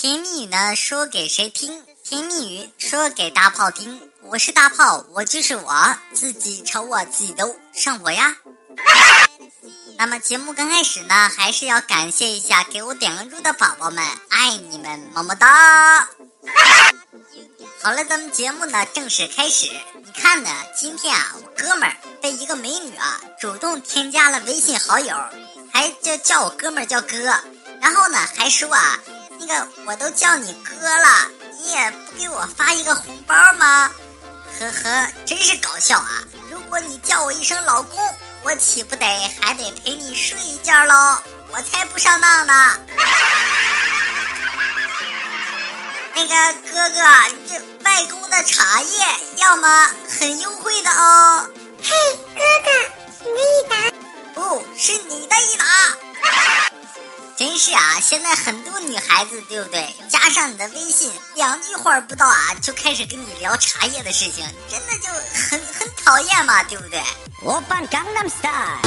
甜蜜语呢，说给谁听？甜蜜语说给大炮听。我是大炮，我就是我自己，瞅我自己都上火呀。那么节目刚开始呢，还是要感谢一下给我点关注的宝宝们，爱你们，么么哒。好了，咱们节目呢正式开始。你看呢，今天啊，我哥们儿被一个美女啊主动添加了微信好友，还叫叫我哥们儿叫哥，然后呢还说啊。那个我都叫你哥了，你也不给我发一个红包吗？呵呵，真是搞笑啊！如果你叫我一声老公，我岂不得还得陪你睡一觉喽？我才不上当呢！那个哥哥，这外公的茶叶要吗？很优惠的哦。嘿，哥哥，你的一打？不是你的一打。真是啊，现在很多女孩子，对不对？加上你的微信，两句话不到啊，就开始跟你聊茶叶的事情，真的就很很讨厌嘛，对不对？我扮江南 style。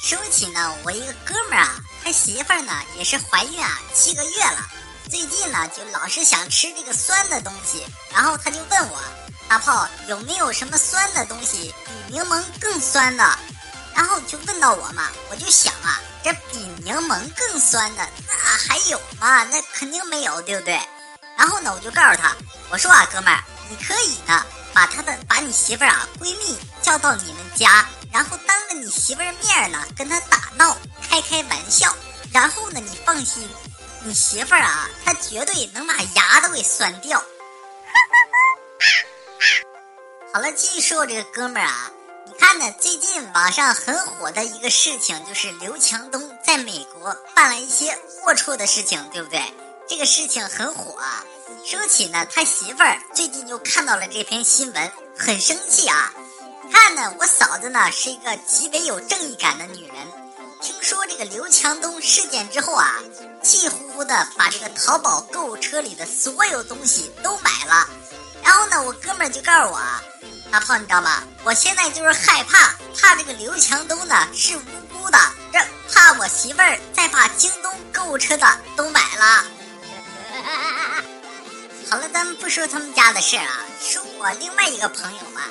说起呢，我一个哥们儿啊，他媳妇儿呢也是怀孕啊七个月了，最近呢就老是想吃这个酸的东西，然后他就问我，大炮有没有什么酸的东西比柠檬更酸的？然后就问到我嘛，我就想啊，这比柠檬更酸的那还有吗？那肯定没有，对不对？然后呢，我就告诉他，我说啊，哥们儿，你可以呢，把他的把你媳妇儿啊闺蜜叫到你们家，然后当着你媳妇儿面呢跟她打闹，开开玩笑。然后呢，你放心，你媳妇儿啊，她绝对能把牙都给酸掉。好了，继续说这个哥们儿啊。看呢，最近网上很火的一个事情，就是刘强东在美国办了一些龌龊的事情，对不对？这个事情很火。啊。说起呢，他媳妇儿最近就看到了这篇新闻，很生气啊。看呢，我嫂子呢是一个极为有正义感的女人，听说这个刘强东事件之后啊，气呼呼的把这个淘宝购物车里的所有东西都买了。然后呢，我哥们儿就告诉我。啊。大炮，你知道吗？我现在就是害怕，怕这个刘强东呢是无辜的，这怕我媳妇儿再把京东购物车的都买了。好了，咱们不说他们家的事儿啊，说我另外一个朋友吧，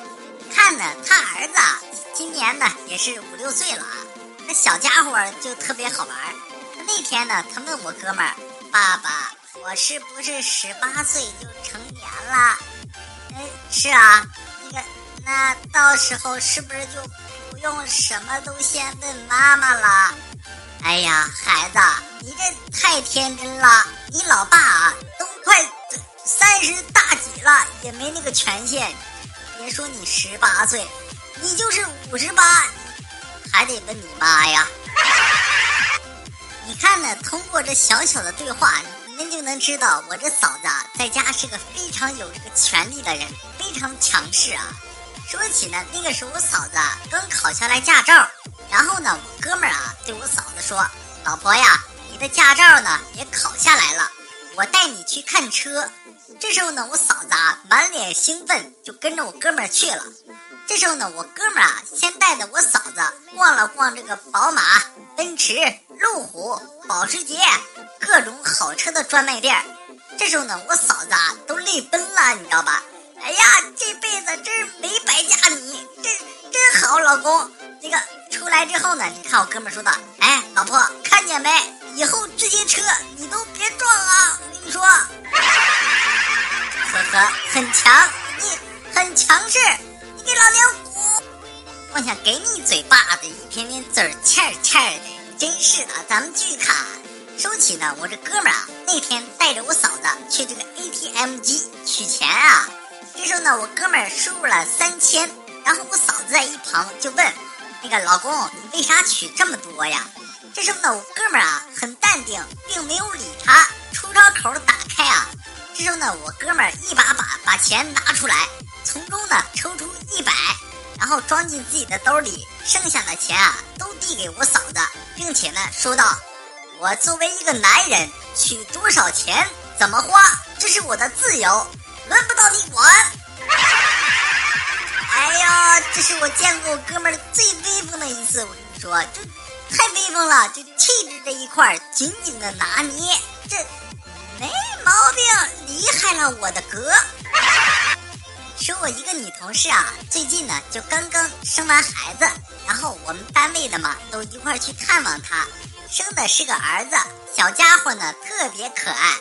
看呢，他儿子，今年呢也是五六岁了啊，那小家伙就特别好玩。那天呢，他问我哥们儿：“爸爸，我是不是十八岁就成年了？”嗯，是啊。那到时候是不是就不用什么都先问妈妈了？哎呀，孩子，你这太天真了！你老爸啊，都快三十大几了，也没那个权限。别说你十八岁，你就是五十八，还得问你妈呀！你看呢，通过这小小的对话，你们就能知道我这嫂子在家是个非常有这个权利的人，非常强势啊。说起呢，那个时候我嫂子啊刚考下来驾照，然后呢，我哥们儿啊对我嫂子说：“老婆呀，你的驾照呢也考下来了，我带你去看车。”这时候呢，我嫂子啊满脸兴奋，就跟着我哥们儿去了。这时候呢，我哥们儿啊先带着我嫂子逛了逛这个宝马、奔驰、路虎、保时捷各种好车的专卖店。这时候呢，我嫂子啊都泪奔了，你知道吧？哎呀，这辈子真没白嫁你，真真好，老公。那个出来之后呢，你看我哥们说的，哎，老婆看见没？以后这些车你都别撞啊！我跟你说，呵呵，很强，你很强势，你给老娘滚！我想给你嘴巴子一片片嘴欠欠的，真是的。咱们继续看，说起呢，我这哥们儿啊，那天带着我嫂子去这个 ATM 机取钱啊。这时候呢，我哥们儿输入了三千，然后我嫂子在一旁就问：“那个老公，你为啥取这么多呀？”这时候呢，我哥们儿啊很淡定，并没有理他，出招口打开啊。这时候呢，我哥们儿一把把把钱拿出来，从中呢抽出一百，然后装进自己的兜里，剩下的钱啊都递给我嫂子，并且呢说道：“我作为一个男人，取多少钱怎么花，这是我的自由。”轮不到你管！哎呀，这是我见过我哥们最威风的一次。我跟你说，就太威风了，就气质这一块紧紧的拿捏。这没毛病，厉害了，我的哥！说我一个女同事啊，最近呢就刚刚生完孩子，然后我们单位的嘛都一块去看望她，生的是个儿子，小家伙呢特别可爱。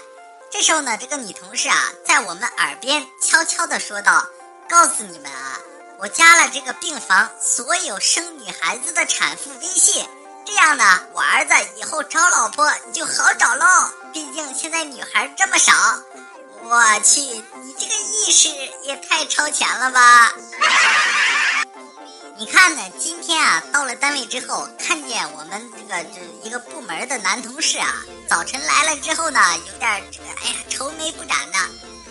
这时候呢，这个女同事啊在我们耳边悄悄地说道：“告诉你们啊，我加了这个病房所有生女孩子的产妇微信，这样呢，我儿子以后找老婆就好找喽。毕竟现在女孩这么少。”我去，你这个意识也太超前了吧！你看呢，今天啊，到了单位之后，看见我们这个这一个部门的男同事啊，早晨来了之后呢，有点这个哎呀愁眉不展的。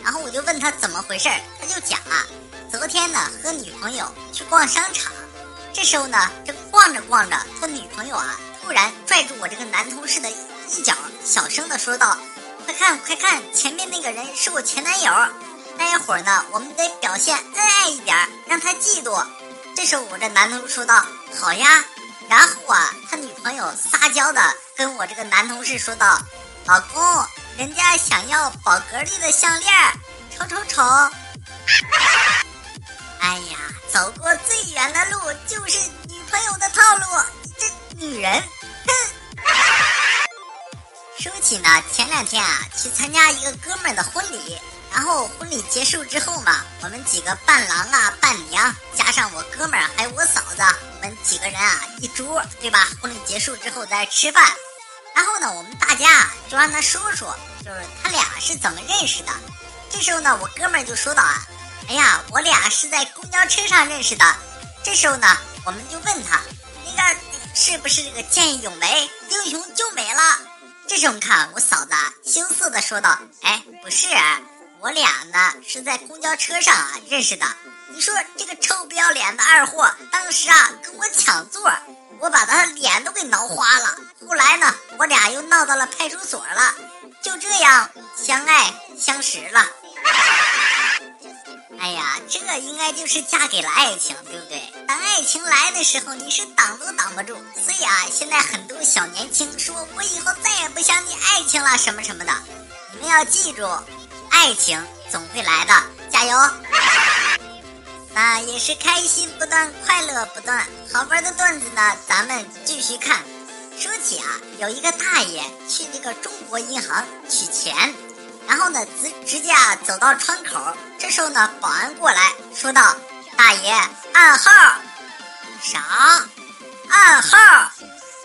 然后我就问他怎么回事他就讲啊，昨天呢和女朋友去逛商场，这时候呢正逛着逛着，他女朋友啊突然拽住我这个男同事的衣角，小声的说道。快看快看，前面那个人是我前男友。待会儿呢，我们得表现恩爱一点，让他嫉妒。这时候我这男同事说道：“好呀。”然后啊，他女朋友撒娇的跟我这个男同事说道：“老公，人家想要宝格丽的项链，瞅瞅瞅。” 哎呀，走过最远的路就是女朋友的套路，这女人。哼 说起呢，前两天啊，去参加一个哥们儿的婚礼，然后婚礼结束之后嘛，我们几个伴郎啊、伴娘，加上我哥们儿还有我嫂子，我们几个人啊一桌，对吧？婚礼结束之后在吃饭，然后呢，我们大家就让他说说，就是他俩是怎么认识的。这时候呢，我哥们儿就说道啊，哎呀，我俩是在公交车上认识的。这时候呢，我们就问他，那个是不是这个见义勇为、英雄救美了？这时候看我嫂子羞涩的说道：“哎，不是，我俩呢是在公交车上啊认识的。你说这个臭不要脸的二货，当时啊跟我抢座，我把他的脸都给挠花了。后来呢，我俩又闹到了派出所了，就这样相爱相识了。”哎呀，这应该就是嫁给了爱情，对不对？当爱情来的时候，你是挡都挡不住。所以啊，现在很多小年轻说：“我以后再也不相信爱情了，什么什么的。”你们要记住，爱情总会来的，加油！那也是开心不断，快乐不断。好玩的段子呢，咱们继续看。说起啊，有一个大爷去这个中国银行取钱。然后呢，直直接啊走到窗口，这时候呢，保安过来说道：“大爷，暗号。”啥？暗号？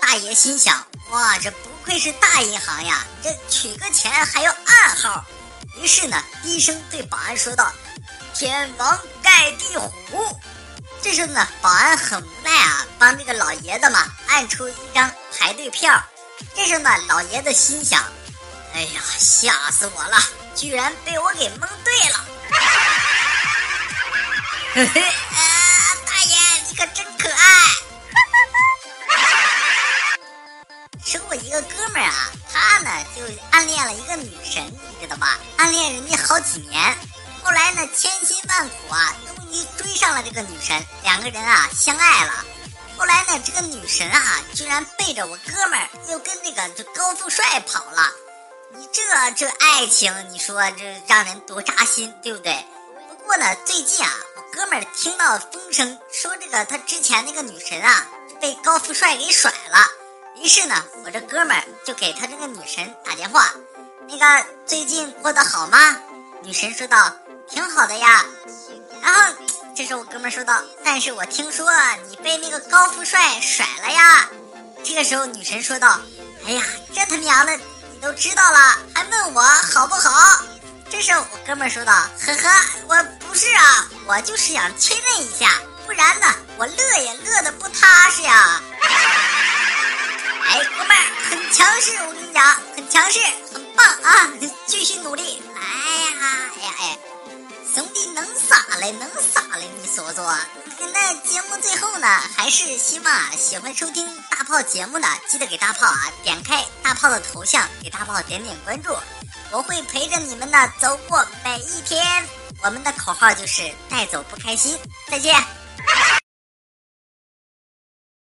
大爷心想：“哇，这不愧是大银行呀，这取个钱还要暗号。”于是呢，低声对保安说道：“天王盖地虎。”这时候呢，保安很无奈啊，帮这个老爷子嘛按出一张排队票。这时候呢，老爷子心想。哎呀，吓死我了！居然被我给蒙对了。嘿嘿，好几年，后来呢千辛万苦啊，终于追上了这个女神，两个人啊相爱了。后来呢，这个女神啊，居然背着我哥们儿，又跟那个这高富帅跑了。你这这爱情，你说这让人多扎心，对不对？不过呢，最近啊，我哥们儿听到风声说这个他之前那个女神啊被高富帅给甩了，于是呢，我这哥们儿就给他这个女神打电话，那个最近过得好吗？女神说道：“挺好的呀。”然后这时候我哥们说道：“但是我听说你被那个高富帅甩了呀。”这个时候女神说道：“哎呀，这他娘的你！”都知道了，还问我好不好？这时候我哥们说道：“呵呵，我不是啊，我就是想确认一下，不然呢，我乐也乐的不踏实呀。”哎，哥们很强势，我跟你讲，很强势，很棒啊！继续努力。哎呀，哎呀，兄弟能啥嘞？能啥嘞？你说说。那节目最后呢，还是希望，喜欢收听大炮节目的，记得给大炮啊点开大炮的头像，给大炮点点关注，我会陪着你们呢走过每一天。我们的口号就是带走不开心。再见。